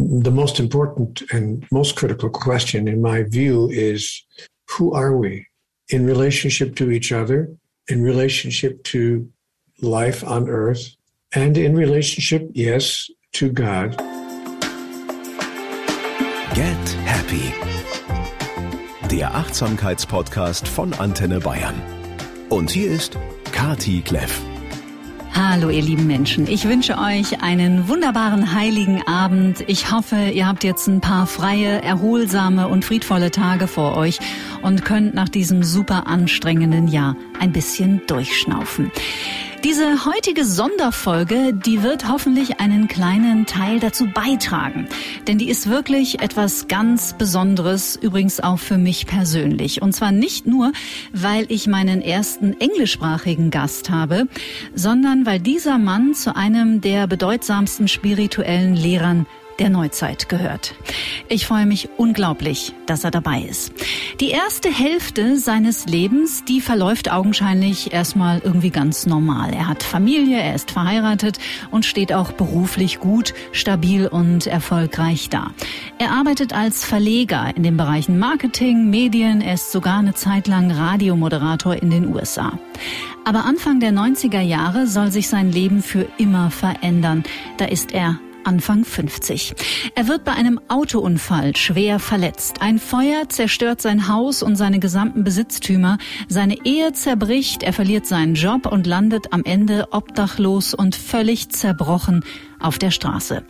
the most important and most critical question, in my view, is who are we in relationship to each other, in relationship to life on earth, and in relationship, yes, to God. Get Happy. Der Achtsamkeitspodcast von Antenne Bayern. Und hier ist Kati Kleff. Hallo ihr lieben Menschen, ich wünsche euch einen wunderbaren heiligen Abend. Ich hoffe, ihr habt jetzt ein paar freie, erholsame und friedvolle Tage vor euch und könnt nach diesem super anstrengenden Jahr ein bisschen durchschnaufen. Diese heutige Sonderfolge, die wird hoffentlich einen kleinen Teil dazu beitragen. Denn die ist wirklich etwas ganz Besonderes, übrigens auch für mich persönlich. Und zwar nicht nur, weil ich meinen ersten englischsprachigen Gast habe, sondern weil dieser Mann zu einem der bedeutsamsten spirituellen Lehrern der Neuzeit gehört. Ich freue mich unglaublich, dass er dabei ist. Die erste Hälfte seines Lebens, die verläuft augenscheinlich erstmal irgendwie ganz normal. Er hat Familie, er ist verheiratet und steht auch beruflich gut, stabil und erfolgreich da. Er arbeitet als Verleger in den Bereichen Marketing, Medien, er ist sogar eine Zeit lang Radiomoderator in den USA. Aber Anfang der 90er Jahre soll sich sein Leben für immer verändern. Da ist er Anfang 50. Er wird bei einem Autounfall schwer verletzt. Ein Feuer zerstört sein Haus und seine gesamten Besitztümer. Seine Ehe zerbricht, er verliert seinen Job und landet am Ende obdachlos und völlig zerbrochen auf der Straße.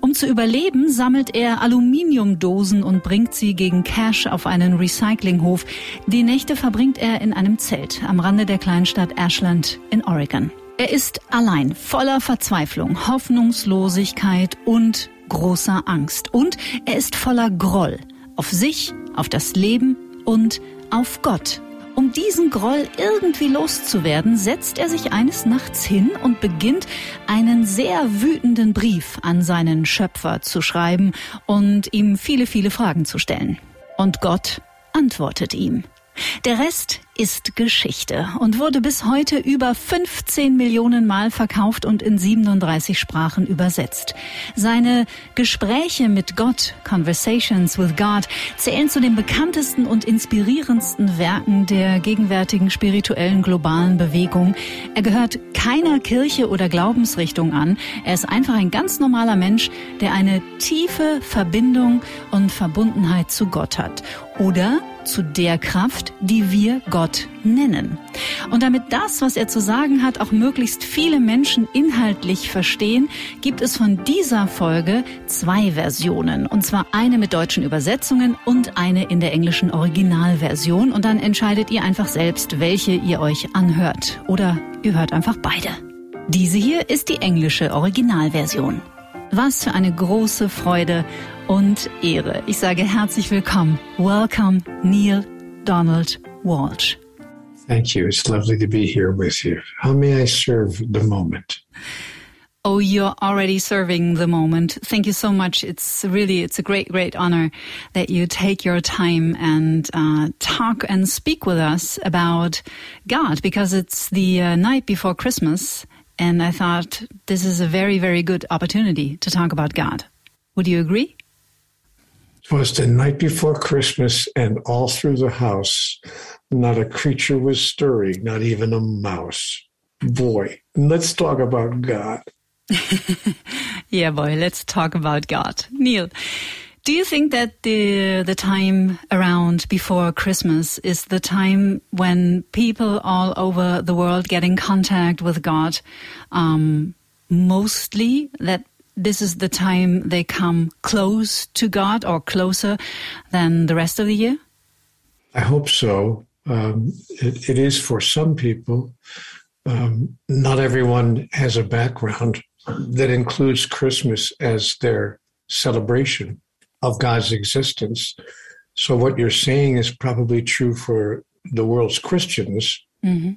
Um zu überleben, sammelt er Aluminiumdosen und bringt sie gegen Cash auf einen Recyclinghof. Die Nächte verbringt er in einem Zelt am Rande der Kleinstadt Ashland in Oregon. Er ist allein, voller Verzweiflung, Hoffnungslosigkeit und großer Angst. Und er ist voller Groll auf sich, auf das Leben und auf Gott. Um diesen Groll irgendwie loszuwerden, setzt er sich eines Nachts hin und beginnt einen sehr wütenden Brief an seinen Schöpfer zu schreiben und ihm viele, viele Fragen zu stellen. Und Gott antwortet ihm. Der Rest ist Geschichte und wurde bis heute über 15 Millionen Mal verkauft und in 37 Sprachen übersetzt. Seine Gespräche mit Gott, Conversations with God, zählen zu den bekanntesten und inspirierendsten Werken der gegenwärtigen spirituellen globalen Bewegung. Er gehört keiner Kirche oder Glaubensrichtung an. Er ist einfach ein ganz normaler Mensch, der eine tiefe Verbindung und Verbundenheit zu Gott hat. Oder zu der Kraft, die wir Gott nennen. Und damit das, was er zu sagen hat, auch möglichst viele Menschen inhaltlich verstehen, gibt es von dieser Folge zwei Versionen. Und zwar eine mit deutschen Übersetzungen und eine in der englischen Originalversion. Und dann entscheidet ihr einfach selbst, welche ihr euch anhört. Oder ihr hört einfach beide. Diese hier ist die englische Originalversion. Was für eine große Freude und Ehre. Ich sage herzlich willkommen. Welcome, Neale Donald Walsch. Thank you. It's lovely to be here with you. How may I serve the moment? Oh, you're already serving the moment. Thank you so much. It's really, it's a great, great honor that you take your time and uh, talk and speak with us about God because it's the uh, night before Christmas. And I thought this is a very, very good opportunity to talk about God. Would you agree? It was the night before Christmas, and all through the house, not a creature was stirring, not even a mouse. Boy, let's talk about God. yeah, boy, let's talk about God. Neale, do you think that the the time around before Christmas is the time when people all over the world get in contact with God um, mostly? That this is the time they come close to God or closer than the rest of the year? I hope so. Um, it, it is for some people. Um, not everyone has a background that includes Christmas as their celebration of God's existence. So, what you're saying is probably true for the world's Christians. Mm-hmm.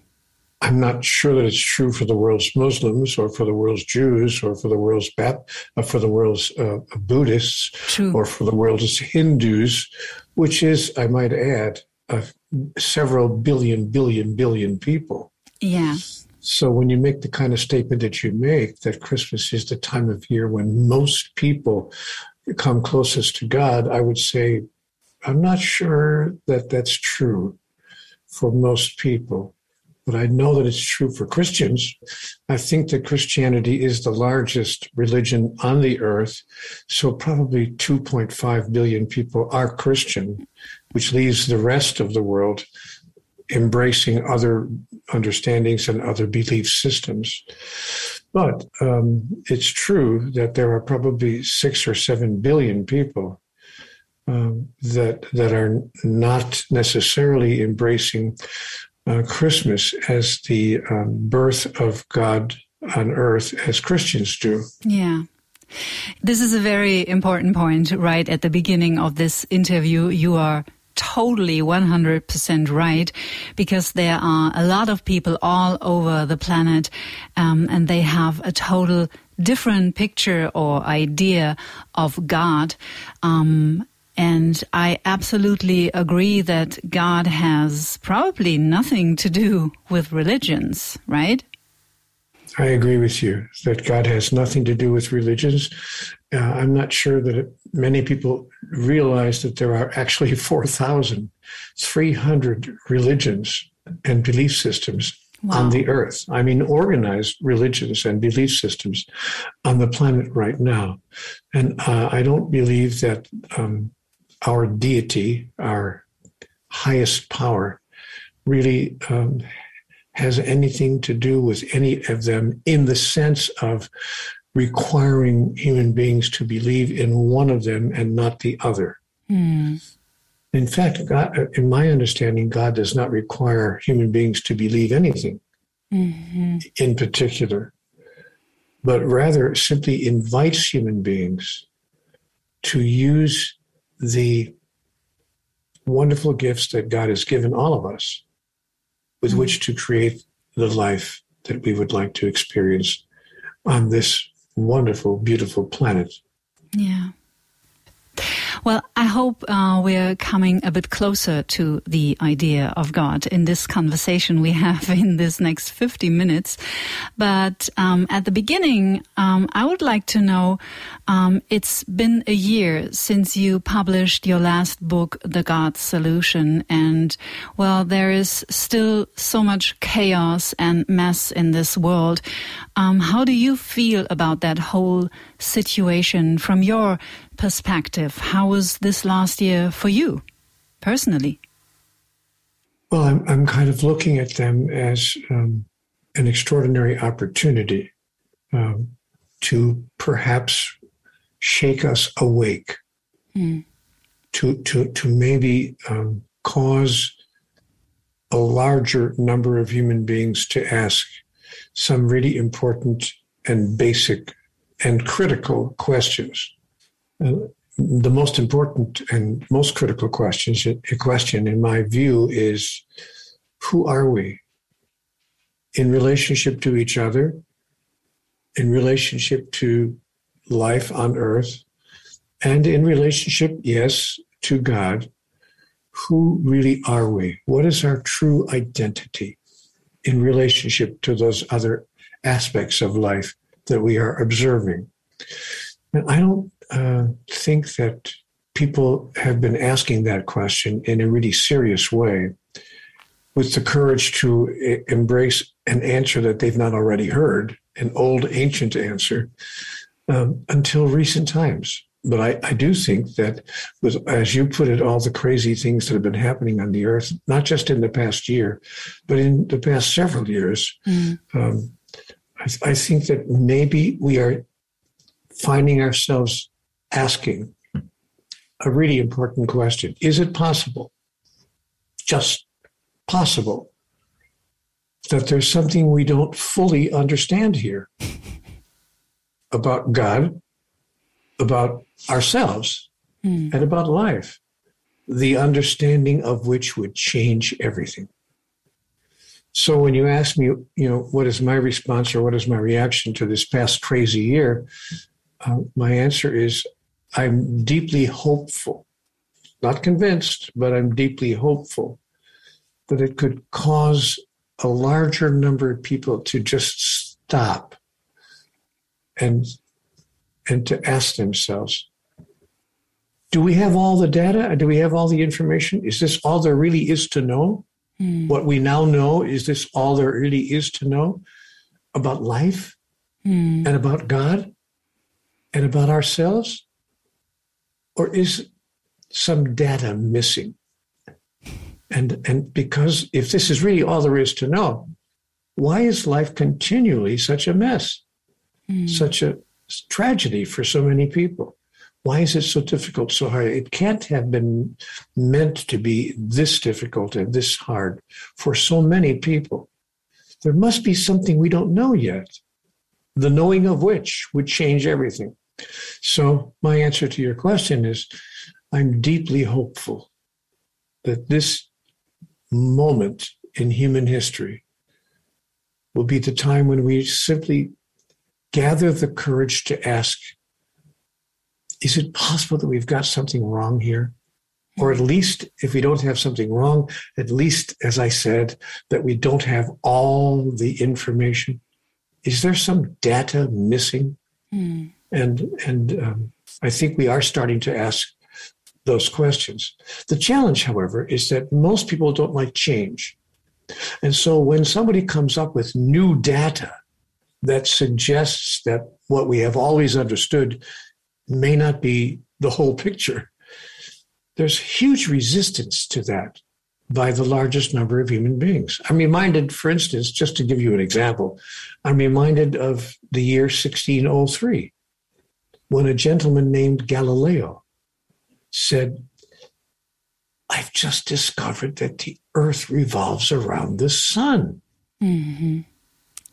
I'm not sure that it's true for the world's Muslims or for the world's Jews or for the world's Bap- uh, for the world's uh, Buddhists true. or for the world's Hindus, which is, I might add, uh, several billion, billion, billion people. Yeah. So when you make the kind of statement that you make, that Christmas is the time of year when most people come closest to God, I would say I'm not sure that that's true for most people, but I know that it's true for Christians. I think that Christianity is the largest religion on the earth, so probably 2.5 billion people are Christian, which leaves the rest of the world embracing other understandings and other belief systems. But um, it's true that there are probably six or seven billion people um, that that are not necessarily embracing uh, Christmas as the um, birth of God on earth as Christians do. Yeah. This is a very important point right at the beginning of this interview. You are totally 100% right because there are a lot of people all over the planet um, and they have a total different picture or idea of God. Um, and I absolutely agree that God has probably nothing to do with religions, right? I agree with you that God has nothing to do with religions. Uh, I'm not sure that it, many people realize that there are actually 4,300 religions and belief systems wow. on the earth. I mean, organized religions and belief systems on the planet right now. And uh, I don't believe that um, our deity, our highest power, really um, has anything to do with any of them in the sense of requiring human beings to believe in one of them and not the other. Mm. In fact, God, in my understanding, God does not require human beings to believe anything mm-hmm. in particular, but rather simply invites human beings to use the wonderful gifts that God has given all of us with mm-hmm. which to create the life that we would like to experience on this wonderful, beautiful planet. Yeah. Well, I hope uh, we're coming a bit closer to the idea of God in this conversation we have in this next 50 minutes. But um, at the beginning, um, I would like to know um, it's been a year since you published your last book, The God Solution. And, well, there is still so much chaos and mess in this world. Um, how do you feel about that whole situation from your perspective, how was this last year for you personally? Well, I'm, I'm kind of looking at them as um, an extraordinary opportunity um, to perhaps shake us awake, mm. to, to, to maybe um, cause a larger number of human beings to ask some really important and basic and critical questions uh, the most important and most critical questions, a question in my view is who are we in relationship to each other, in relationship to life on earth, and in relationship, yes, to God? Who really are we? What is our true identity in relationship to those other aspects of life that we are observing? And I don't uh, think that people have been asking that question in a really serious way with the courage to I- embrace an answer that they've not already heard, an old ancient answer, um, until recent times. But I, I do think that, with, as you put it, all the crazy things that have been happening on the earth, not just in the past year, but in the past several years, mm. um, I, I think that maybe we are finding ourselves asking a really important question Is it possible, just possible, that there's something we don't fully understand here about God, about ourselves, mm. and about life, the understanding of which would change everything? So when you ask me, you know, what is my response or what is my reaction to this past crazy year, uh, my answer is I'm deeply hopeful, not convinced, but I'm deeply hopeful that it could cause a larger number of people to just stop and and to ask themselves, Do we have all the data? Do we have all the information? Is this all there really is to know? Mm. What we now know, is this all there really is to know about life mm. and about God and about ourselves? Or is some data missing? And, and because if this is really all there is to know, why is life continually such a mess, mm. such a tragedy for so many people? Why is it so difficult, so hard? It can't have been meant to be this difficult and this hard for so many people. There must be something we don't know yet, the knowing of which would change everything. So, my answer to your question is I'm deeply hopeful that this moment in human history will be the time when we simply gather the courage to ask is it possible that we've got something wrong here? Or at least, if we don't have something wrong, at least, as I said, that we don't have all the information. Is there some data missing? Mm. And and um, I think we are starting to ask those questions. The challenge, however, is that most people don't like change. And so when somebody comes up with new data that suggests that what we have always understood may not be the whole picture, there's huge resistance to that by the largest number of human beings. I'm reminded, for instance, just to give you an example, I'm reminded of the year 1603 when a gentleman named Galileo said, I've just discovered that the earth revolves around the sun. Mm-hmm.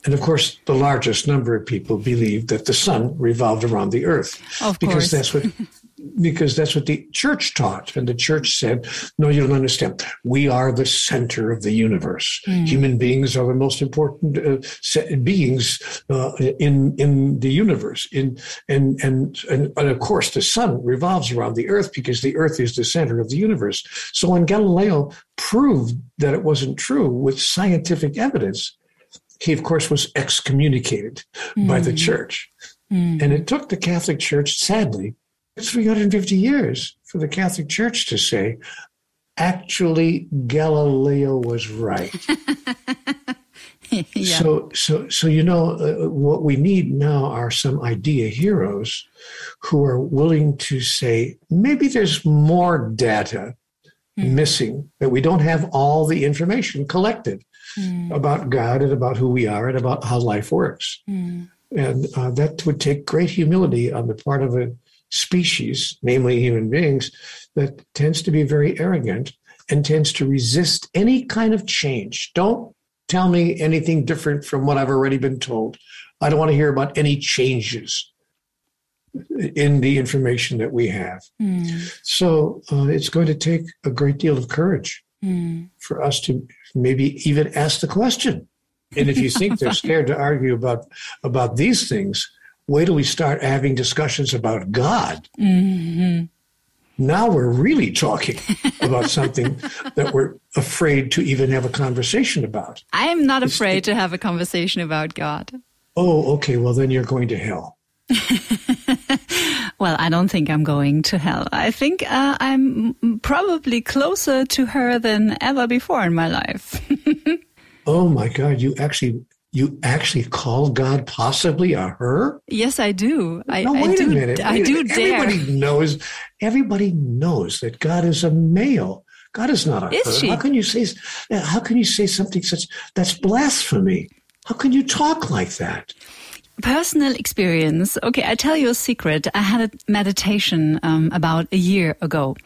And of course, the largest number of people believed that the sun revolved around the earth. Of because course. that's what because that's what the church taught. And the church said, no, you don't understand. We are the center of the universe. Mm. Human beings are the most important uh, beings uh, in, in the universe. In, and, and, and, and of course, the sun revolves around the earth because the earth is the center of the universe. So when Galileo proved that it wasn't true with scientific evidence, he, of course, was excommunicated mm. by the hmm. church. Mm. And it took the Catholic Church, sadly, 350 years for the Catholic Church to say, actually, Galileo was right. yeah. So, so, so you know, uh, what we need now are some idea heroes who are willing to say maybe there's more data mm. missing that we don't have all the information collected mm. about God and about who we are and about how life works. Mm. And uh, that would take great humility on the part of a species, namely human beings, that tends to be very arrogant and tends to resist any kind of change. Don't tell me anything different from what I've already been told. I don't want to hear about any changes in the information that we have. Mm. So uh, it's going to take a great deal of courage mm. for us to maybe even ask the question. And if you think they're scared to argue about about these things, wait till we start having discussions about God. Mm-hmm. Now we're really talking about something that we're afraid to even have a conversation about. I am not afraid to have a conversation about God. Oh, okay. Well, then you're going to hell. well, I don't think I'm going to hell. I think uh, I'm probably closer to her than ever before in my life. oh my God, you actually you actually call God possibly a her? Yes, I do. I, no, wait I do, a minute. I do dare. Everybody knows. Everybody knows that God is a male. God is not a is her. She? How can you say? How can you say something such? That's blasphemy. How can you talk like that? Personal experience. Okay, I tell you a secret. I had a meditation um, about a year ago,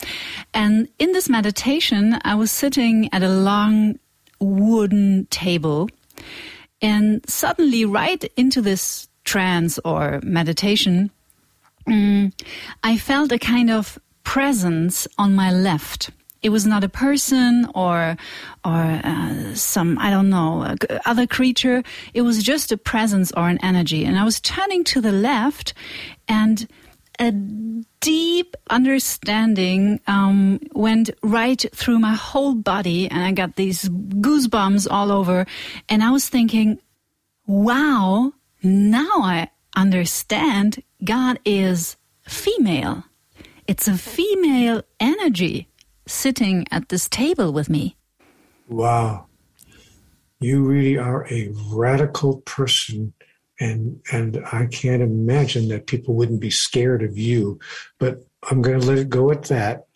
and in this meditation, I was sitting at a long wooden table and suddenly, right into this trance or meditation, um, I felt a kind of presence on my left. It was not a person or or uh, some I don't know other creature. It was just a presence or an energy. And I was turning to the left, and a deep understanding um, went right through my whole body, and I got these goosebumps all over. And I was thinking, wow, now I understand God is female. it's a female energy sitting at this table with me. Wow. You really are a radical person and and I can't imagine that people wouldn't be scared of you. But I'm going to let it go at that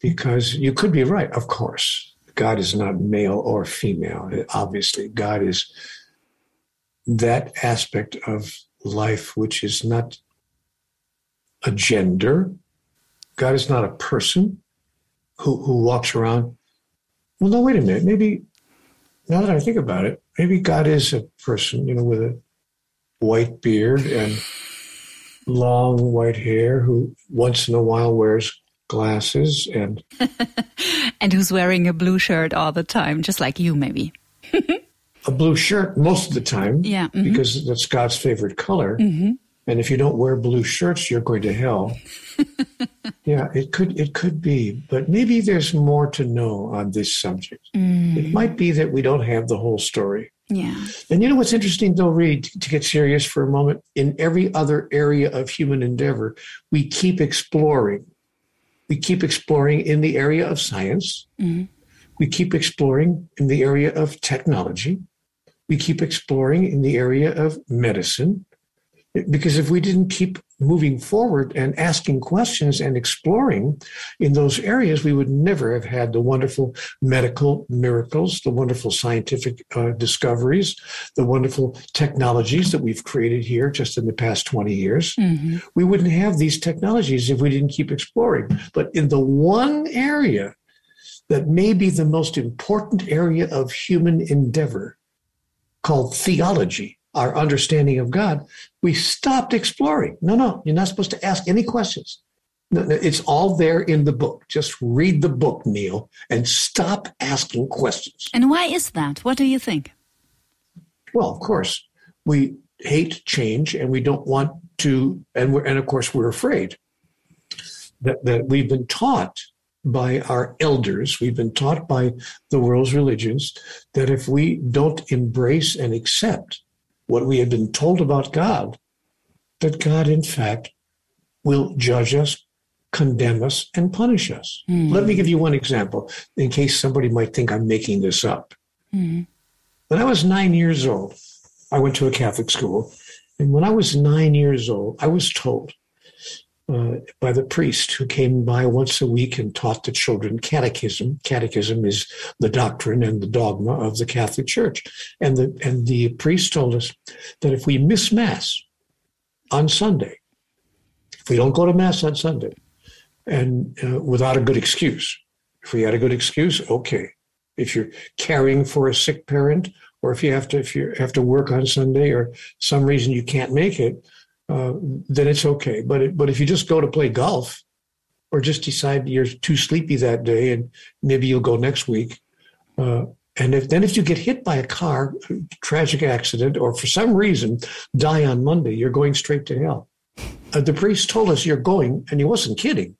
because you could be right. Of course, God is not male or female. Obviously, God is that aspect of life which is not a gender. God is not a person who who walks around. Well, no, wait a minute. Maybe now that I think about it, maybe God is a person, you know, with a white beard and long white hair who once in a while wears glasses and and who's wearing a blue shirt all the time just like you maybe a blue shirt most of the time yeah mm-hmm. because that's god's favorite color mm-hmm. And if you don't wear blue shirts you're going to hell yeah it could it could be but maybe there's more to know on this subject mm. it might be that we don't have the whole story yeah. And you know what's interesting, though, Reed, to get serious for a moment? In every other area of human endeavor, we keep exploring. We keep exploring in the area of science. Mm-hmm. We keep exploring in the area of technology. We keep exploring in the area of medicine. Because if we didn't keep moving forward and asking questions and exploring in those areas, we would never have had the wonderful medical miracles, the wonderful scientific uh, discoveries, the wonderful technologies that we've created here just in the past 20 years. Mm-hmm. We wouldn't have these technologies if we didn't keep exploring. But in the one area that may be the most important area of human endeavor called theology, our understanding of God, we stopped exploring. No, no, you're not supposed to ask any questions. No, no, it's all there in the book. Just read the book, Neale, and stop asking questions. And why is that? What do you think? Well, of course, we hate change and we don't want to, and, we're, and of course, we're afraid that, that we've been taught by our elders, we've been taught by the world's religions that if we don't embrace and accept what we have been told about God, that God, in fact, will judge us, condemn us, and punish us. Mm. Let me give you one example in case somebody might think I'm making this up. Mm. When I was nine years old, I went to a Catholic school. And when I was nine years old, I was told uh, by the priest who came by once a week and taught the children catechism. Catechism is the doctrine and the dogma of the Catholic Church. And the, and the priest told us that if we miss Mass on Sunday, if we don't go to Mass on Sunday, and uh, without a good excuse, if we had a good excuse, okay. If you're caring for a sick parent, or if you have to if you have to work on Sunday, or some reason you can't make it, uh, then it's okay. But it, but if you just go to play golf, or just decide you're too sleepy that day, and maybe you'll go next week, uh, and if then if you get hit by a car, tragic accident, or for some reason die on Monday, you're going straight to hell. Uh, the priest told us you're going, and he wasn't kidding.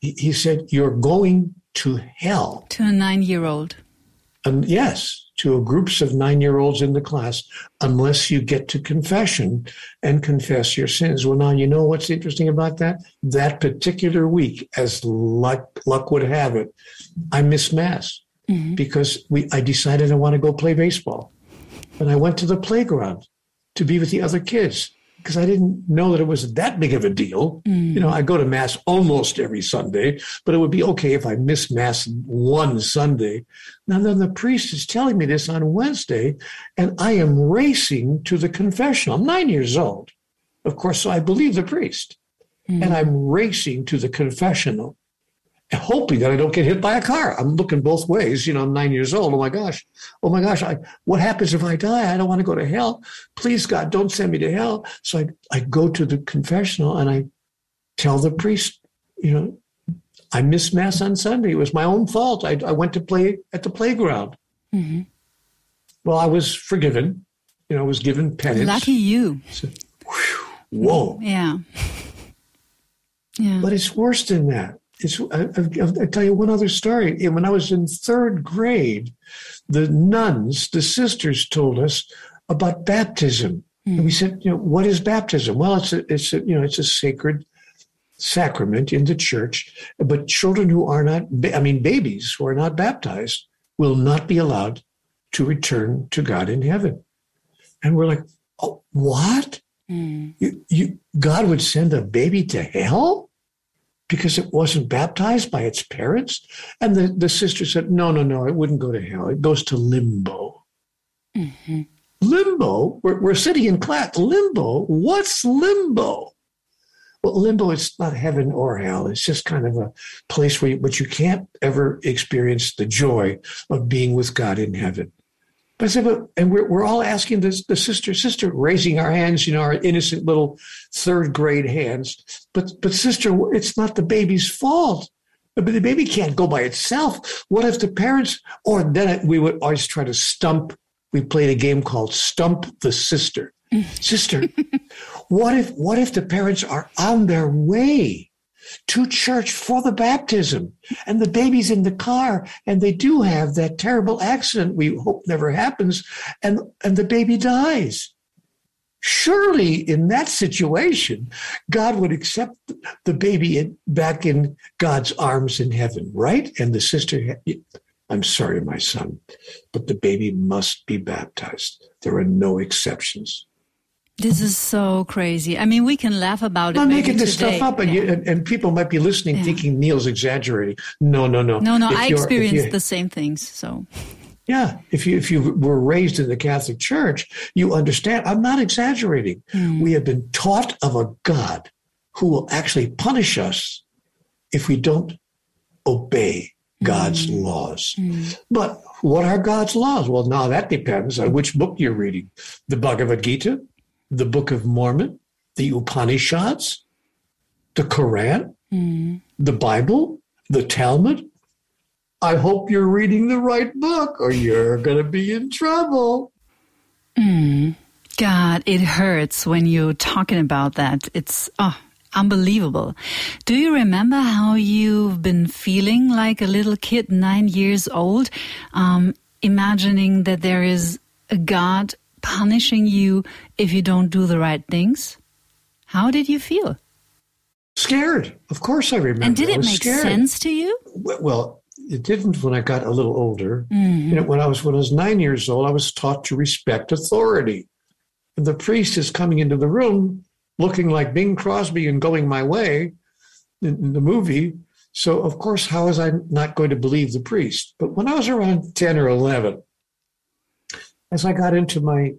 He, he said you're going to hell. To a nine-year-old. And yes, to a groups of nine year olds in the class unless you get to confession and confess your sins. Well, now, you know what's interesting about that? That particular week, as luck, luck would have it, I missed Mass mm-hmm. because we, I decided I want to go play baseball. And I went to the playground to be with the other kids because I didn't know that it was that big of a deal. Mm. You know, I go to mass almost every Sunday, but it would be okay if I missed mass one Sunday. Now then the priest is telling me this on Wednesday, and I am racing to the confessional. I'm nine years old. Of course, so I believe the priest. Mm. And I'm racing to the confessional hoping that I don't get hit by a car. I'm looking both ways. You know, I'm nine years old. Oh my gosh. Oh my gosh. I, what happens if I die? I don't want to go to hell. Please, God, don't send me to hell. So I, I go to the confessional and I tell the priest, you know, I missed Mass on Sunday. It was my own fault. I, I went to play at the playground. Mm-hmm. Well, I was forgiven. You know, I was given penance. Lucky you. So, whew, whoa. Yeah. Yeah. But it's worse than that it's, I, will tell you one other story. When I was in third grade, the nuns, the sisters, told us about baptism. Mm. And we said, you know, what is baptism? Well, it's a, it's a, you know, it's a sacred sacrament in the church, but children who are not, I mean, babies who are not baptized will not be allowed to return to God in heaven. And we're like, oh, what? Mm. You, you, God would send a baby to hell because it wasn't baptized by its parents? And the, the sister said, no, no, no, it wouldn't go to hell. It goes to limbo. Mm-hmm. Limbo? We're, we're sitting in class. Limbo? What's limbo? Well, limbo is not heaven or hell. It's just kind of a place where you, but you can't ever experience the joy of being with God in heaven. But I said, but, and we're, we're all asking this, the sister, sister, raising our hands, you know, our innocent little third grade hands. But, but sister, it's not the baby's fault. But the baby can't go by itself. What if the parents, or then we would always try to stump. We played a game called Stump the Sister. sister, what if what if the parents are on their way to church for the baptism and the baby's in the car and they do have that terrible accident we hope never happens and and the baby dies? Surely in that situation, God would accept the baby in, back in God's arms in heaven, right? And the sister, I'm sorry, my son, but the baby must be baptized. There are no exceptions. This is so crazy. I mean, we can laugh about it. I'm making this today. stuff up, and, yeah. you, and, and, people might be listening, yeah. thinking Neale's exaggerating. No, no, no. No, no. If I experienced the same things. So. Yeah, if you if you were raised in the Catholic Church, you understand. I'm not exaggerating. Mm. We have been taught of a God who will actually punish us if we don't obey God's mm. laws. Mm. But what are God's laws? Well, now that depends on which book you're reading. The Bhagavad Gita, the Book of Mormon, the Upanishads, the Quran, mm. the Bible, the Talmud. I hope you're reading the right book or you're going to be in trouble. Mm. God, it hurts when you're talking about that. It's oh, unbelievable. Do you remember how you've been feeling like a little kid, nine years old, um, imagining that there is a God punishing you if you don't do the right things? How did you feel? Scared. Of course I remember. And did it make scared. sense to you? Well, it didn't when I got a little older. Mm-hmm. You know, when I was when I was nine years old, I was taught to respect authority. And the priest is coming into the room looking like Bing Crosby and going my way in, in the movie. So of course, how was I not going to believe the priest? But when I was around 10 or 11, as I got into my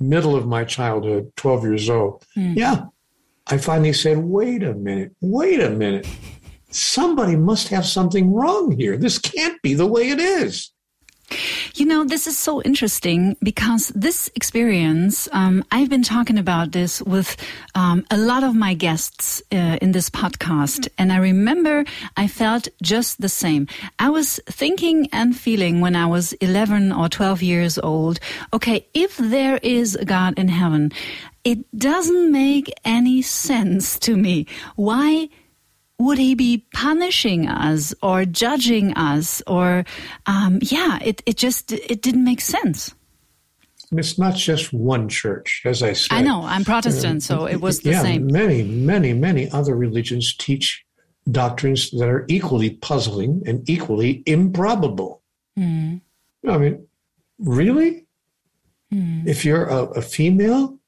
middle of my childhood, 12 years old, mm. yeah, I finally said, wait a minute, wait a minute. Somebody must have something wrong here. This can't be the way it is. You know, this is so interesting because this experience, um, I've been talking about this with um, a lot of my guests uh, in this podcast. And I remember I felt just the same. I was thinking and feeling when I was 11 or 12 years old, okay, if there is a God in heaven, it doesn't make any sense to me. Why? Would he be punishing us or judging us or um, yeah it, it just it didn't make sense. It's not just one church as i said. I know i'm protestant so it was the yeah, same. many many many other religions teach doctrines that are equally puzzling and equally improbable. Mm. i mean really? Mm. if you're a, a female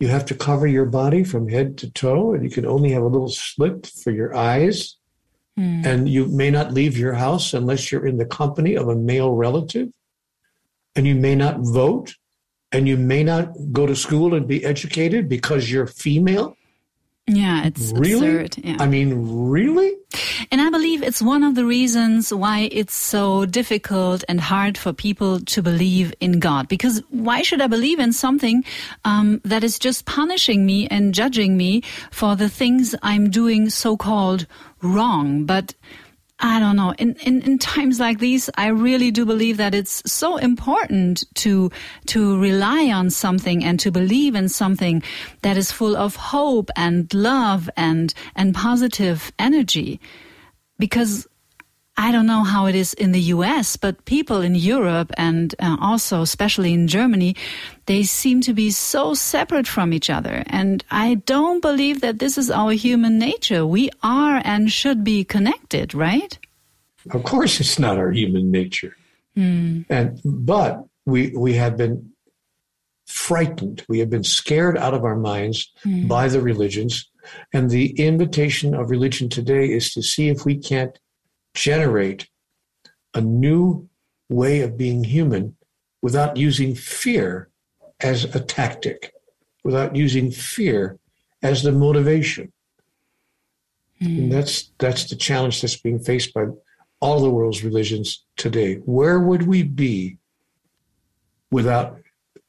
you have to cover your body from head to toe, and you can only have a little slit for your eyes. Mm. And you may not leave your house unless you're in the company of a male relative. And you may not vote. And you may not go to school and be educated because you're female. Yeah, it's really? absurd. Yeah. I mean, really? And I believe it's one of the reasons why it's so difficult and hard for people to believe in God. Because why should I believe in something um, that is just punishing me and judging me for the things I'm doing so called wrong? But I don't know. In, in, in times like these, I really do believe that it's so important to, to rely on something and to believe in something that is full of hope and love and, and positive energy. Because I don't know how it is in the US, but people in Europe and uh, also especially in Germany, they seem to be so separate from each other. And I don't believe that this is our human nature. We are and should be connected, right? Of course, it's not our human nature. Hmm. And but we we have been frightened. We have been scared out of our minds by the religions. And the invitation of religion today is to see if we can't generate a new way of being human without using fear as a tactic, without using fear as the motivation. Hmm. And that's that's the challenge that's being faced by all the world's religions today. Where would we be without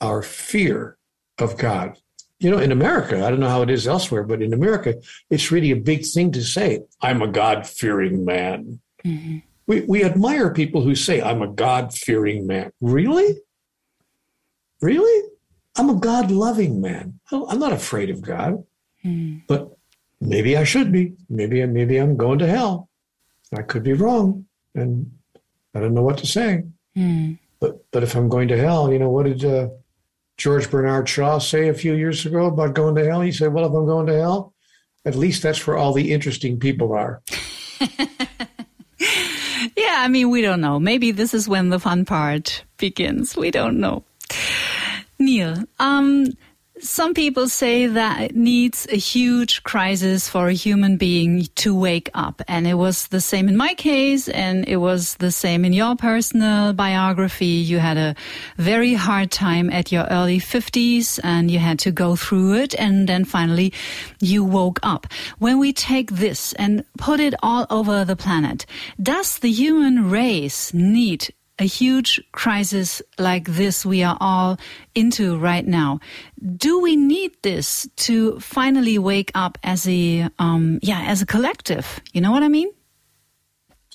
our fear of God? You know, in America, I don't know how it is elsewhere, but in America, it's really a big thing to say, I'm a God fearing man. Mm-hmm. We, we admire people who say, I'm a God fearing man. Really? Really? I'm a God loving man. I'm not afraid of God, mm. but maybe I should be. Maybe, maybe I'm going to hell. I could be wrong, and I don't know what to say. Mm. But but if I'm going to hell, you know what did uh, George Bernard Shaw say a few years ago about going to hell? He said, "Well, if I'm going to hell, at least that's where all the interesting people are." Yeah, I mean, we don't know. Maybe this is when the fun part begins. We don't know. Neale, um, some people say that it needs a huge crisis for a human being to wake up. And it was the same in my case, and it was the same in your personal biography. You had a very hard time at your early 50s, and you had to go through it, and then finally you woke up. When we take this and put it all over the planet, does the human race need a huge crisis like this we are all into right now. Do we need this to finally wake up as a um, yeah as a collective? You know what I mean?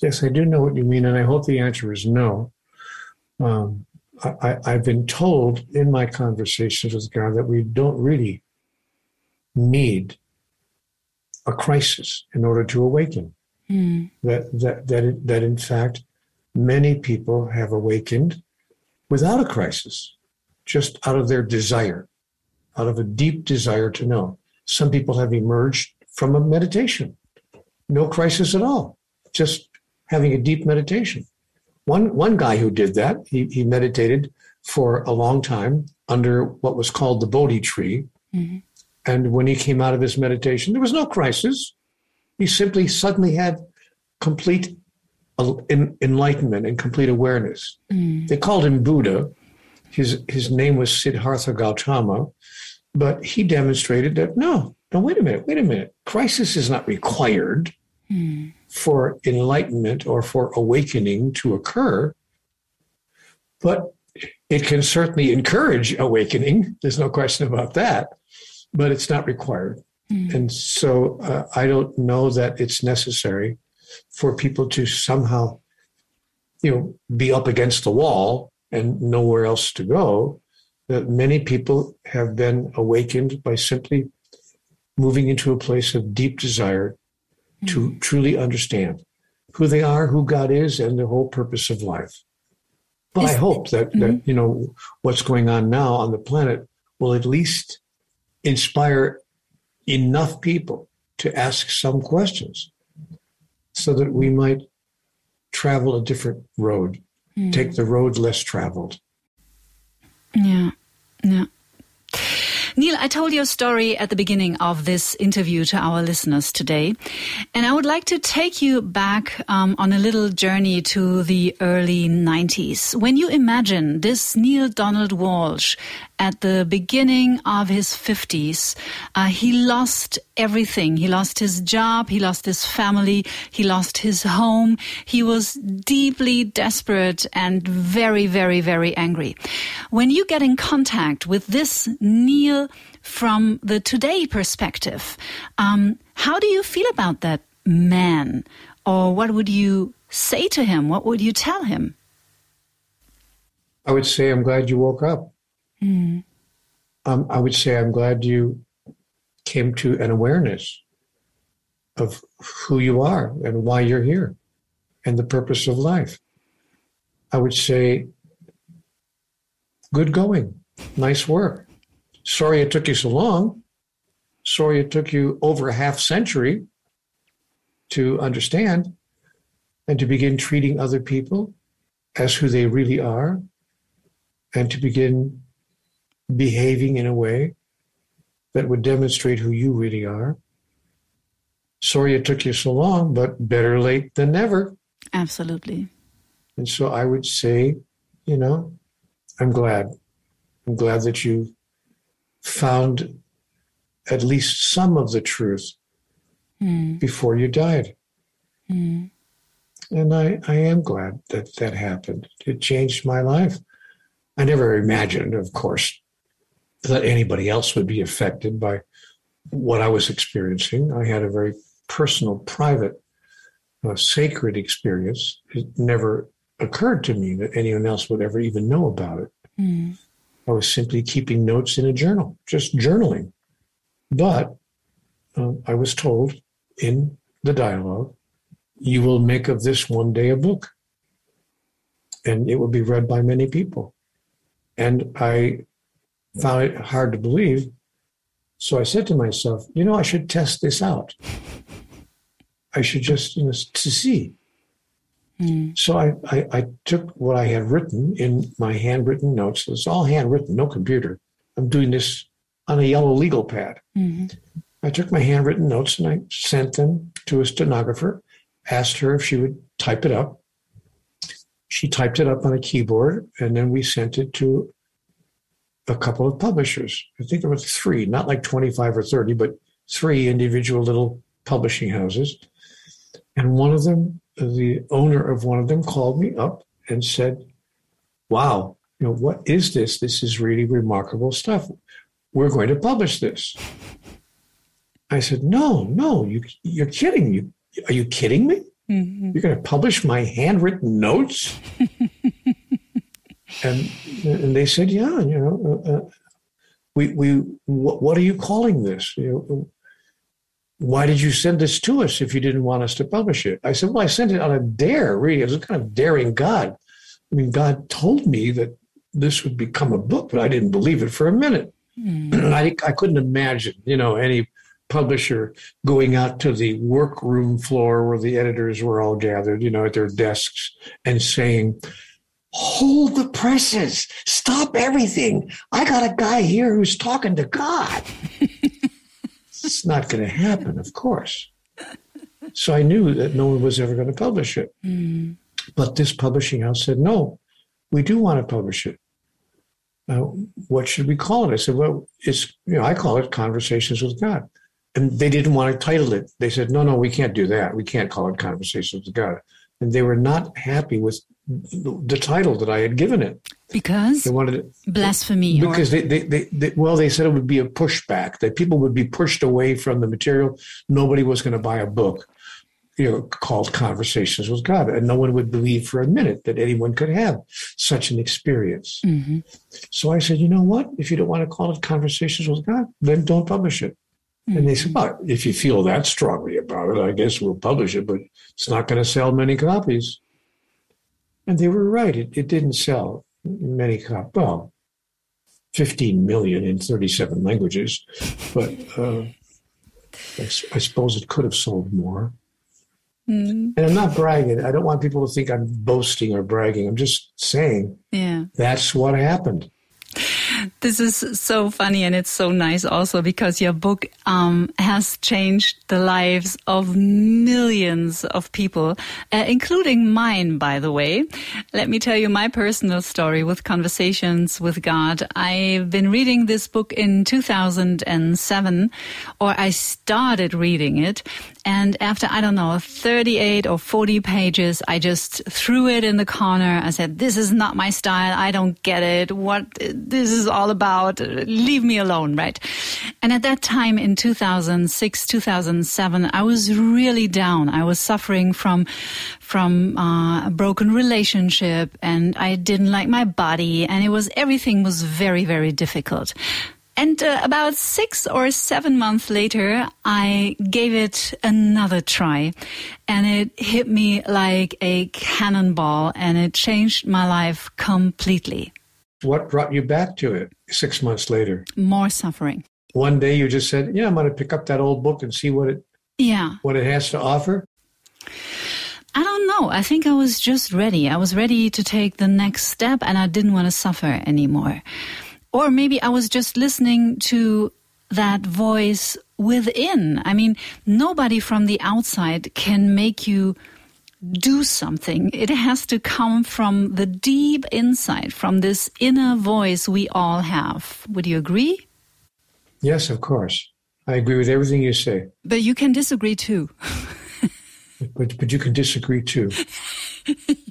Yes, I do know what you mean, and I hope the answer is no. Um, I, have been told in my conversations with God that we don't really need a crisis in order to awaken. That that that it, that in fact many people have awakened without a crisis, just out of their desire, out of a deep desire to know. Some people have emerged from a meditation, no crisis at all, just having a deep meditation. One, one guy who did that, he, he meditated for a long time under what was called the Bodhi tree. Mm-hmm. And when he came out of his meditation, there was no crisis. He simply suddenly had complete enlightenment and complete awareness. Mm. They called him Buddha. His his name was Siddhartha Gautama, but he demonstrated that no, no, wait a minute, wait a minute. Crisis is not required Mm. for enlightenment or for awakening to occur, but it can certainly encourage awakening. There's no question about that, but it's not required. And so uh, I don't know that it's necessary for people to somehow, you know, be up against the wall and nowhere else to go. That many people have been awakened by simply moving into a place of deep desire to hmm. truly understand who they are, who God is, and the whole purpose of life. But I hope that, that mm-hmm. you know what's going on now on the planet will at least inspire enough people to ask some questions so that we might travel a different road, take the road less traveled. Yeah, yeah. Neale, I told your story at the beginning of this interview to our listeners today, and I would like to take you back um, on a little journey to the early 90s. When you imagine this Neale Donald Walsch at the beginning of his 50s, uh, he lost everything. He lost his job, he lost his family, he lost his home. He was deeply desperate and very, very, very angry. When you get in contact with this Neale from the today perspective, um, how do you feel about that man? Or what would you say to him? What would you tell him? I would say, I'm glad you woke up. Um, I would say, I'm glad you came to an awareness of who you are and why you're here and the purpose of life. I would say, good going, nice work. Sorry it took you so long. Sorry it took you over a half century to understand and to begin treating other people as who they really are and to begin behaving in a way that would demonstrate who you really are. Sorry it took you so long, but better late than never. Absolutely. And so I would say, you know, I'm glad. I'm glad that you found at least some of the truth mm. before you died. Mm. And I, I am glad that that happened. It changed my life. I never imagined, of course, that anybody else would be affected by what I was experiencing. I had a very personal, private, uh, sacred experience. It never occurred to me that anyone else would ever even know about it. Mm. I was simply keeping notes in a journal, just journaling. But uh, I was told in the dialogue, you will make of this one day a book, and it will be read by many people. And I found it hard to believe. So I said to myself, you know, I should test this out. I should just, you know, to see. Mm. So I, I, I, took what I had written in my handwritten notes. It's all handwritten, no computer. I'm doing this on a yellow legal pad. Mm-hmm. I took my handwritten notes and I sent them to a stenographer, asked her if she would type it up. She typed it up on a keyboard, and then we sent it to a couple of publishers. I think there were three, not like 25 or 30, but three individual little publishing houses. And one of them, the owner of one of them, called me up and said, Wow, you know, what is this? This is really remarkable stuff. We're going to publish this. I said, No, no, you, you're kidding. You, are you kidding me? Mm-hmm. You're going to publish my handwritten notes? and and they said, yeah, you know, uh, uh, we we what, what, are you calling this? You know, why did you send this to us if you didn't want us to publish it? I said, well, I sent it on a dare. Really, it was a kind of daring God. I mean, God told me that this would become a book, but I didn't believe it for a minute. Mm. I I couldn't imagine, you know, any publisher going out to the workroom floor where the editors were all gathered, you know, at their desks and saying, hold the presses, stop everything. I got a guy here who's talking to God. it's not going to happen, of course. So I knew that no one was ever going to publish it. Mm. But this publishing house said, no, we do want to publish it. Uh, what should we call it? I said, well, it's, you know, I call it Conversations with God. And they didn't want to title it. They said, no, no, we can't do that. We can't call it Conversations with God. And they were not happy with the title that I had given it. Because they wanted it, blasphemy. Because or... they, they, they, well, they said it would be a pushback that people would be pushed away from the material. Nobody was going to buy a book, you know, called Conversations with God, and no one would believe for a minute that anyone could have such an experience. Mm-hmm. So I said, you know what? If you don't want to call it Conversations with God, then don't publish it. Mm-hmm. And they said, well, if you feel that strongly about it, I guess we'll publish it, but it's not going to sell many copies. And they were right. It, it didn't sell many copies. Well, 15 million in 37 languages, but uh, I, I, suppose it could have sold more. Mm. And I'm not bragging. I don't want people to think I'm boasting or bragging. I'm just saying yeah. that's what happened. This is so funny and it's so nice also because your book um, has changed the lives of millions of people, uh, including mine, by the way. Let me tell you my personal story with Conversations with God. I've been reading this book in 2007, or I started reading it. And after, I don't know, 38 or 40 pages, I just threw it in the corner. I said, this is not my style. I don't get it. What this is all about. Leave me alone, right? And at that time in 2006, 2007, I was really down. I was suffering from, from uh, a broken relationship and I didn't like my body and it was, everything was very, very difficult. And uh, about six or seven months later, I gave it another try and it hit me like a cannonball and it changed my life completely. What brought you back to it six months later? More suffering. One day you just said, Yeah, I'm going to pick up that old book and see what it, yeah. what it has to offer. I don't know. I think I was just ready. I was ready to take the next step and I didn't want to suffer anymore. Or maybe I was just listening to that voice within. I mean, nobody from the outside can make you do something. It has to come from the deep inside, from this inner voice we all have. Would you agree? Yes, of course. I agree with everything you say. But you can disagree too. but but you can disagree too.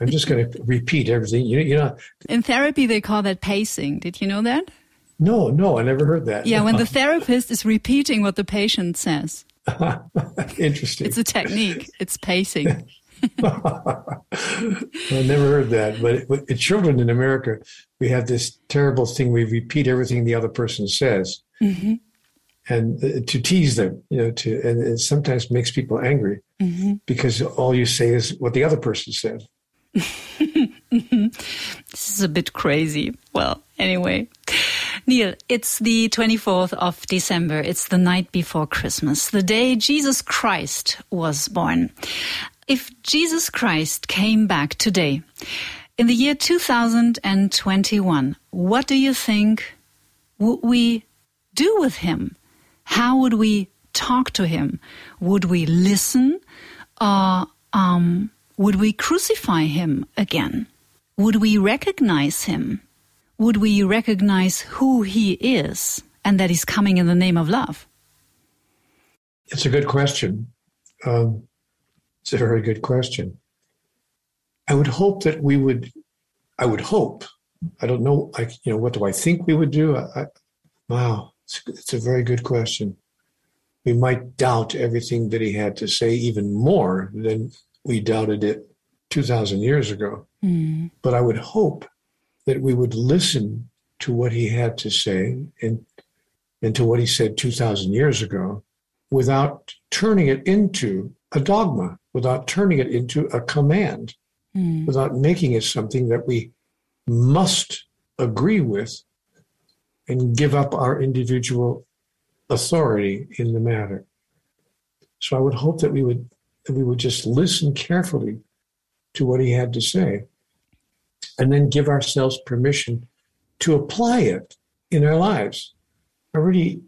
I'm just going to repeat everything. You, you know, in therapy they call that pacing. Did you know that? No, no, I never heard that. Yeah, when the therapist is repeating what the patient says. Interesting. It's a technique. It's pacing. I never heard that. But with children in America, we have this terrible thing. We repeat everything the other person says, mm-hmm. and uh, to tease them, you know, to and it sometimes makes people angry mm-hmm. because all you say is what the other person said. This is a bit crazy. Well, anyway. Neale, it's the 24th of December. It's the night before Christmas, the day Jesus Christ was born. If Jesus Christ came back today, in the year 2021, what do you think would we do with him? How would we talk to him? Would we listen? Or um, would we crucify him again? Would we recognize him? Would we recognize who he is and that he's coming in the name of love? It's a good question. Um, it's a very good question. I would hope that we would, I would hope, I don't know, you know, what do I think we would do? I, I, wow, it's, it's a very good question. We might doubt everything that he had to say even more than we doubted it 2,000 years ago. Mm. But I would hope that we would listen to what he had to say and, and to what he said 2,000 years ago without turning it into a dogma, without turning it into a command, mm. without making it something that we must agree with and give up our individual authority in the matter. So I would hope that we would we would just listen carefully to what he had to say and then give ourselves permission to apply it in our lives. I really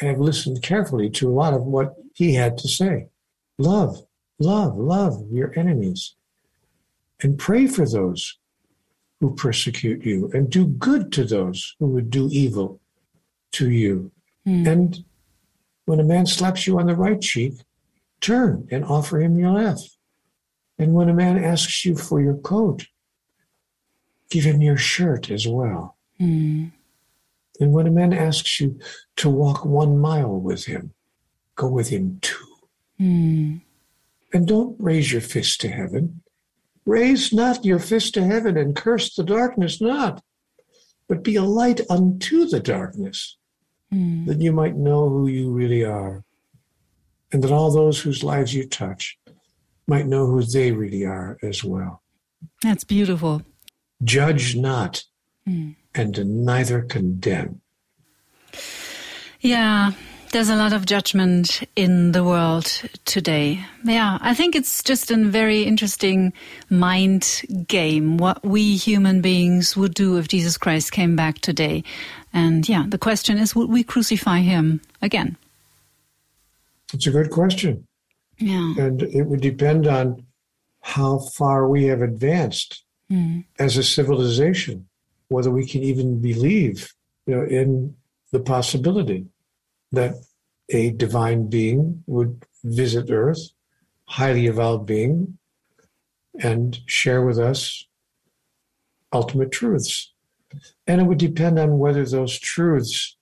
have listened carefully to a lot of what he had to say. Love, love, love your enemies and pray for those who persecute you and do good to those who would do evil to you. Mm. And when a man slaps you on the right cheek, turn and offer him your left. And when a man asks you for your coat, give him your shirt as well. Mm. And when a man asks you to walk one mile with him, go with him two. Mm. And don't raise your fist to heaven. Raise not your fist to heaven and curse the darkness not, but be a light unto the darkness, mm. that you might know who you really are, and that all those whose lives you touch might know who they really are as well. That's beautiful. Judge not, mm. and neither condemn. Yeah, there's a lot of judgment in the world today. Yeah, I think it's just a very interesting mind game what we human beings would do if Jesus Christ came back today. And yeah, the question is would we crucify him again? It's a good question. Yeah. And it would depend on how far we have advanced mm. as a civilization, whether we can even believe you know, in the possibility that a divine being would visit Earth, highly evolved being, and share with us ultimate truths. And it would depend on whether those truths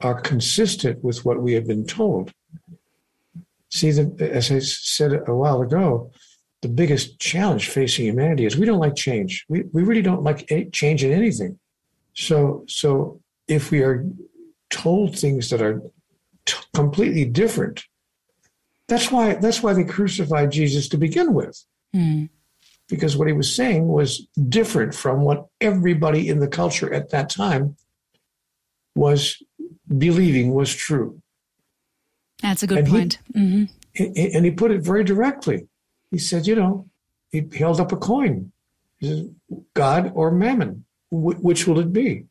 are consistent with what we have been told. See, the, as I said a while ago, the biggest challenge facing humanity is we don't like change. We, we really don't like change in anything. So, so if we are told things that are t- completely different. That's why that's why they crucified Jesus to begin with. Mm. Because what he was saying was different from what everybody in the culture at that time was believing was true. That's a good and point. He, mm-hmm. And he put it very directly. He said, you know, he held up a coin. He said, God or mammon, which will it be?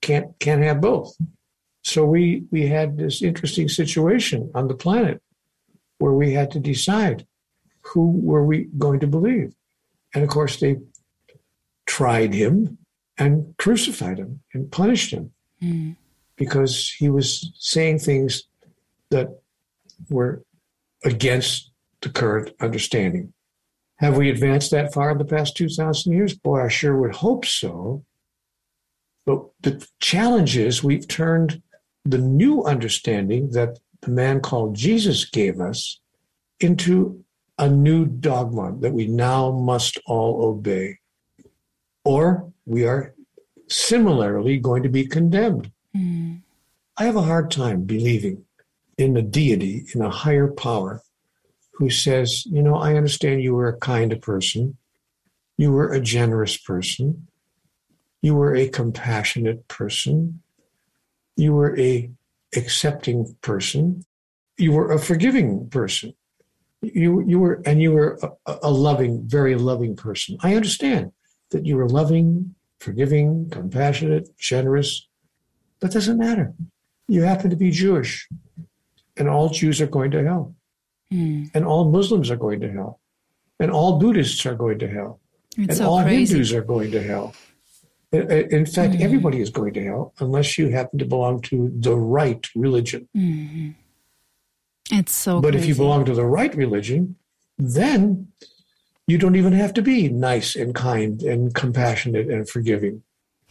Can't can't have both. So we we had this interesting situation on the planet where we had to decide who were we going to believe. And of course they tried him and crucified him and punished him mm. because he was saying things that were against the current understanding. Have we advanced that far in the past 2,000 years? Boy, I sure would hope so. But the challenge is we've turned the new understanding that the man called Jesus gave us into a new dogma that we now must all obey. Or we are similarly going to be condemned. Mm. I have a hard time believing in a deity, in a higher power who says, you know, I understand you were a kind person, you were a generous person, you were a compassionate person, you were a accepting person, you were a forgiving person. You, you were, and you were a, a loving, very loving person. I understand that you were loving, forgiving, compassionate, generous. That doesn't matter. You happen to be Jewish, and all Jews are going to hell. Mm. And all Muslims are going to hell. And all Buddhists are going to hell. It's and so all crazy. Hindus are going to hell. In fact, mm. everybody is going to hell unless you happen to belong to the right religion. Mm-hmm. It's so But crazy. if you belong to the right religion, then you don't even have to be nice and kind and compassionate and forgiving.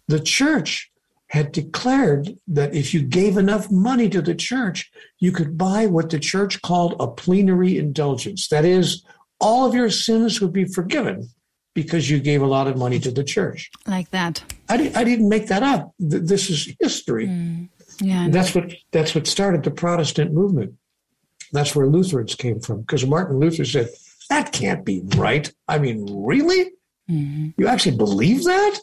The church had declared that if you gave enough money to the church, you could buy what the church called a plenary indulgence. That is, all of your sins would be forgiven because you gave a lot of money to the church. Like that. I, di- I didn't make that up. This is history. Mm. Yeah, that's what that's what started the Protestant movement. That's where Lutherans came from because Martin Luther said that can't be right. I mean, really? Mm-hmm. You actually believe that?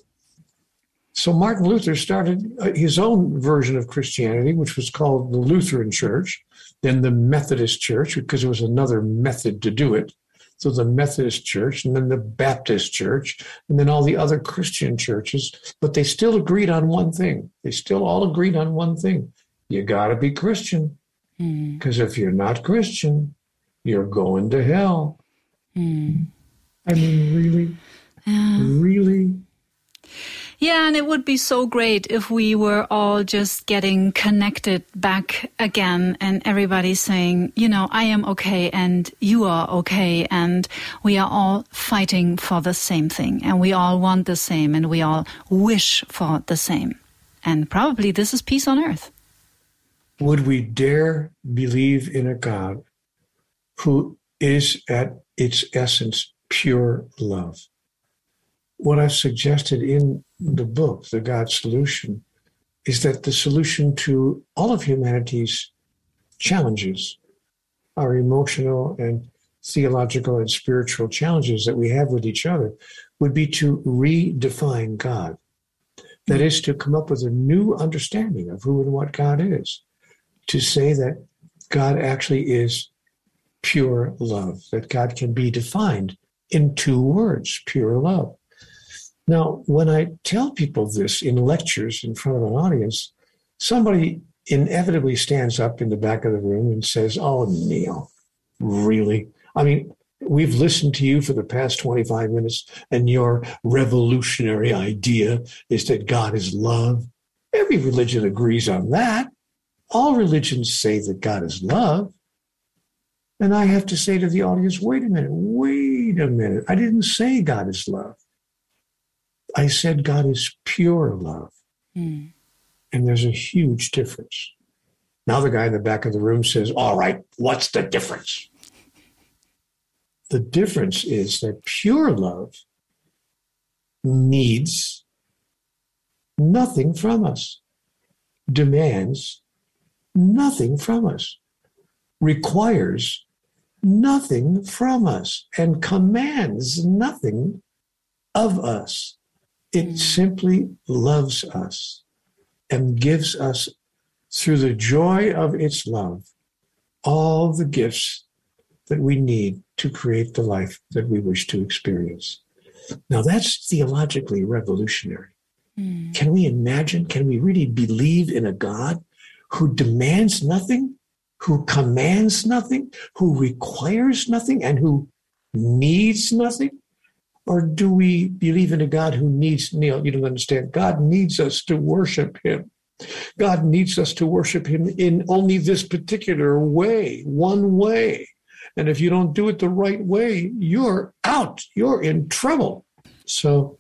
So Martin Luther started uh, his own version of Christianity, which was called the Lutheran Church, then the Methodist Church, because it was another method to do it. So the Methodist Church, and then the Baptist Church, and then all the other Christian churches. But they still agreed on one thing. They still all agreed on one thing. You got to be Christian. Because hmm. mm. if you're not Christian, you're going to hell. Mm. I mean, really? Yeah. Really? Yeah, and it would be so great if we were all just getting connected back again and everybody saying, you know, I am okay and you are okay and we are all fighting for the same thing and we all want the same and we all wish for the same. And probably this is peace on earth. Would we dare believe in a God who is at its essence pure love? What I've suggested in the book, The God Solution, is that the solution to all of humanity's challenges, our emotional and theological and spiritual challenges that we have with each other, would be to redefine God. That is to come up with a new understanding of who and what God is. To say that God actually is pure love, that God can be defined in two words pure love. Now, when I tell people this in lectures in front of an audience, somebody inevitably stands up in the back of the room and says, Oh, Neale, really? I mean, we've listened to you for the past 25 minutes, and your revolutionary idea is that God is love. Every religion agrees on that. All religions say that God is love. And I have to say to the audience, wait a minute, wait a minute. I didn't say God is love. I said God is pure love. Mm. And there's a huge difference. Now the guy in the back of the room says, All right, what's the difference? The difference is that pure love needs nothing from us. demands nothing from us, requires nothing from us, and commands nothing of us. It mm. simply loves us and gives us, through the joy of its love, all the gifts that we need to create the life that we wish to experience. Now, that's theologically revolutionary. Mm. Can we imagine? Can we really believe in a God who demands nothing, who commands nothing, who requires nothing, and who needs nothing? Or do we believe in a God who needs, Neale, you don't understand. God needs us to worship him. God needs us to worship him in only this particular way, one way. And if you don't do it the right way, you're out. You're in trouble. So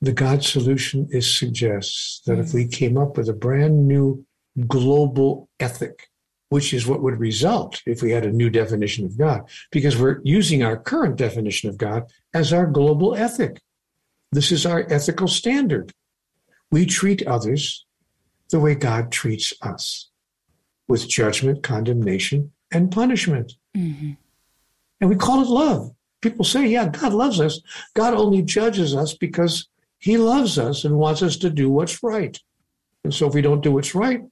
the God solution is suggests that if we came up with a brand new global ethic, which is what would result if we had a new definition of God, because we're using our current definition of God as our global ethic. This is our ethical standard. We treat others the way God treats us with judgment, condemnation, and punishment. Mm-hmm. And we call it love. People say, yeah, God loves us. God only judges us because he loves us and wants us to do what's right. And so if we don't do what's right,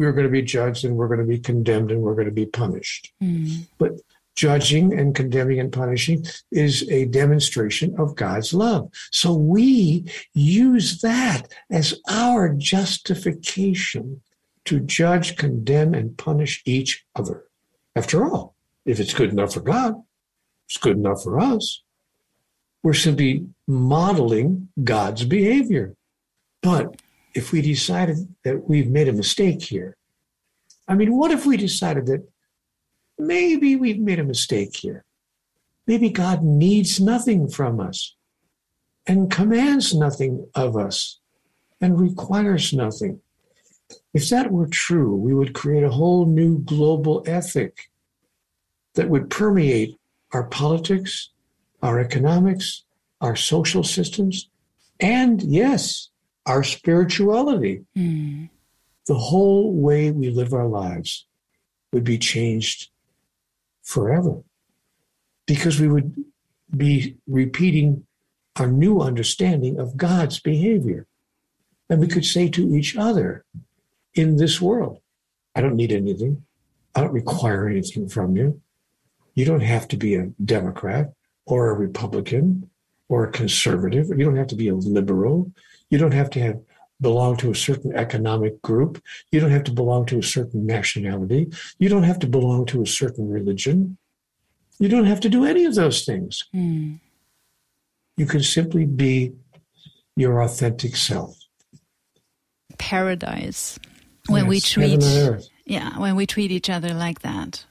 we're going to be judged and we're going to be condemned and we're going to be punished. Mm. But judging and condemning and punishing is a demonstration of God's love. So we use that as our justification to judge, condemn, and punish each other. After all, if it's good enough for God, it's good enough for us. We're simply modeling God's behavior. But if we decided that we've made a mistake here, I mean, what if we decided that maybe we've made a mistake here? Maybe God needs nothing from us and commands nothing of us and requires nothing. If that were true, we would create a whole new global ethic that would permeate our politics, our economics, our social systems, and yes, our spirituality. Mm. The whole way we live our lives would be changed forever because we would be repeating our new understanding of God's behavior. And we could say to each other in this world, I don't need anything. I don't require anything from you. You don't have to be a Democrat or a Republican or a conservative. You don't have to be a liberal. You don't have to have belong to a certain economic group. You don't have to belong to a certain nationality. You don't have to belong to a certain religion. You don't have to do any of those things. Mm. You can simply be your authentic self. Paradise. When yes, we treat yeah, when we treat each other like that.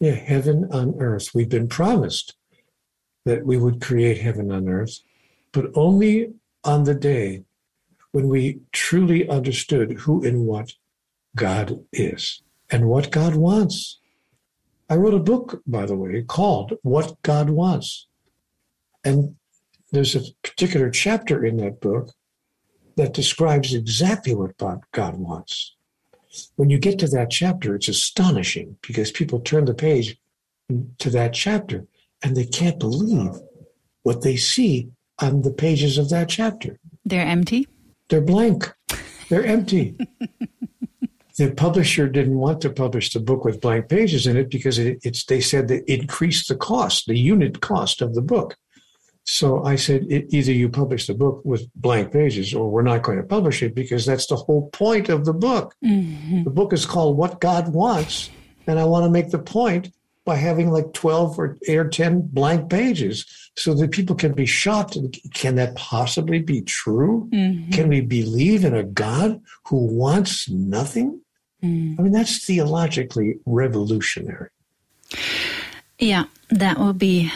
Yeah, heaven on earth. We've been promised that we would create heaven on earth, but only on the day when we truly understood who and what God is and what God wants. I wrote a book, by the way, called What God Wants. And there's a particular chapter in that book that describes exactly what God wants when you get to that chapter, it's astonishing because people turn the page to that chapter and they can't believe what they see on the pages of that chapter. They're empty? They're blank. They're empty. the publisher didn't want to publish the book with blank pages in it because it, it's they said that it increased the cost, the unit cost of the book. So I said, either you publish the book with blank pages or we're not going to publish it because that's the whole point of the book. Mm-hmm. The book is called What God Wants. And I want to make the point by having like 12 or 8 or 10 blank pages so that people can be shocked. Can that possibly be true? Mm-hmm. Can we believe in a God who wants nothing? Mm. I mean, that's theologically revolutionary. Yeah, that will be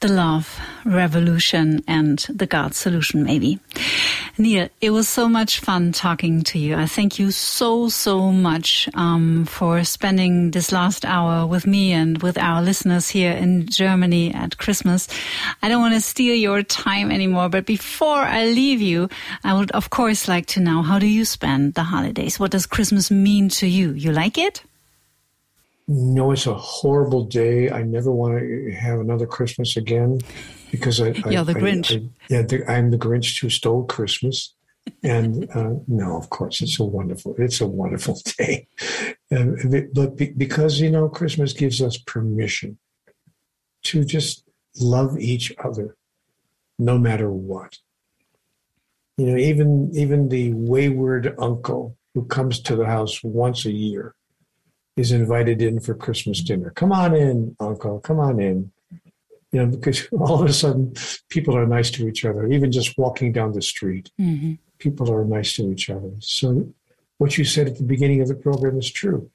the love revolution and the God solution, maybe. Neale, it was so much fun talking to you. I thank you so, so much um, for spending this last hour with me and with our listeners here in Germany at Christmas. I don't want to steal your time anymore, but before I leave you, I would, of course, like to know how do you spend the holidays? What does Christmas mean to you? You like it? No, it's a horrible day. I never want to have another Christmas again because I, you're I, the Grinch. I, yeah, the, I'm the Grinch who stole Christmas. And uh, no, of course, it's a wonderful, it's a wonderful day. but because you know, Christmas gives us permission to just love each other, no matter what. You know, even even the wayward uncle who comes to the house once a year is invited in for Christmas dinner. Come on in, uncle. Come on in. You know, because all of a sudden people are nice to each other, even just walking down the street. Mm-hmm. People are nice to each other. So, what you said at the beginning of the program is true.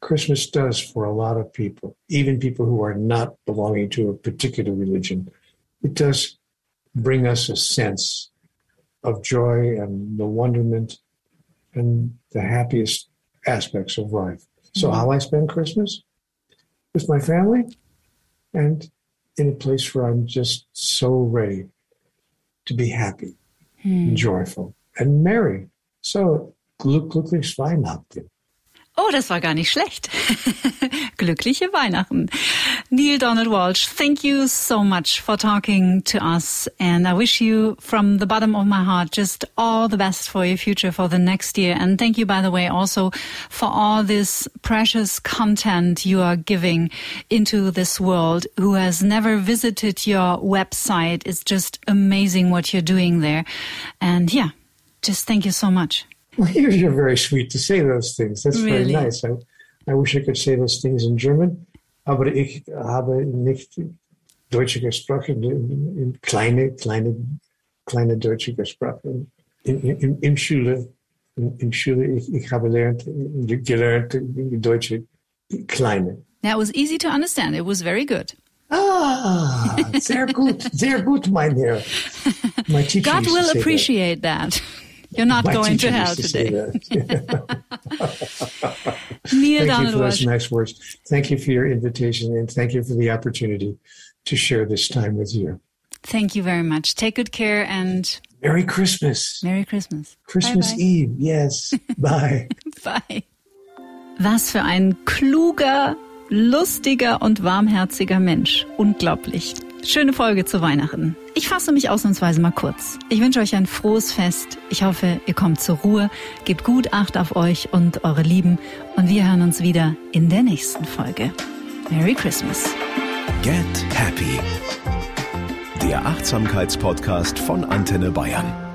Christmas does for a lot of people, even people who are not belonging to a particular religion. It does bring us a sense of joy and the wonderment and the happiest aspects of life. So, mm-hmm. how I spend Christmas with my family and in a place where I'm just so ready to be happy mm. and joyful and merry. So, glücklich Weihnachten. Oh, das war gar nicht schlecht. Glückliche Weihnachten. Neil Donald Walsh, thank you so much for talking to us. And I wish you from the bottom of my heart just all the best for your future for the next year. And thank you, by the way, also for all this precious content you are giving into this world. Who has never visited your website? It's just amazing what you're doing there. And yeah, just thank you so much. Well, you're very sweet to say those things. That's really? very nice. I, I wish I could say those things in German, aber ich habe nicht Deutsche gesprochen, in kleine, kleine, kleine Deutsche gesprochen. In, in, in Schule, in, in Schule, ich, ich habe gelernt, gelernt Deutsche kleine. That was easy to understand. It was very good. Ah, sehr gut, sehr gut, mein Herr. My teacher God will appreciate that. that. You're not My going to hell to today. Neale thank you for those nice words. Thank you for your invitation and thank you for the opportunity to share this time with you. Thank you very much. Take good care and Merry Christmas. Merry Christmas. Christmas bye bye. Eve. Yes. Bye. bye. Was für ein kluger, lustiger und warmherziger Mensch. Unglaublich. Schöne Folge zu Weihnachten. Ich fasse mich ausnahmsweise mal kurz. Ich wünsche euch ein frohes Fest. Ich hoffe, ihr kommt zur Ruhe, gebt gut Acht auf euch und eure Lieben und wir hören uns wieder in der nächsten Folge. Merry Christmas. Get Happy. Der Achtsamkeitspodcast von Antenne Bayern.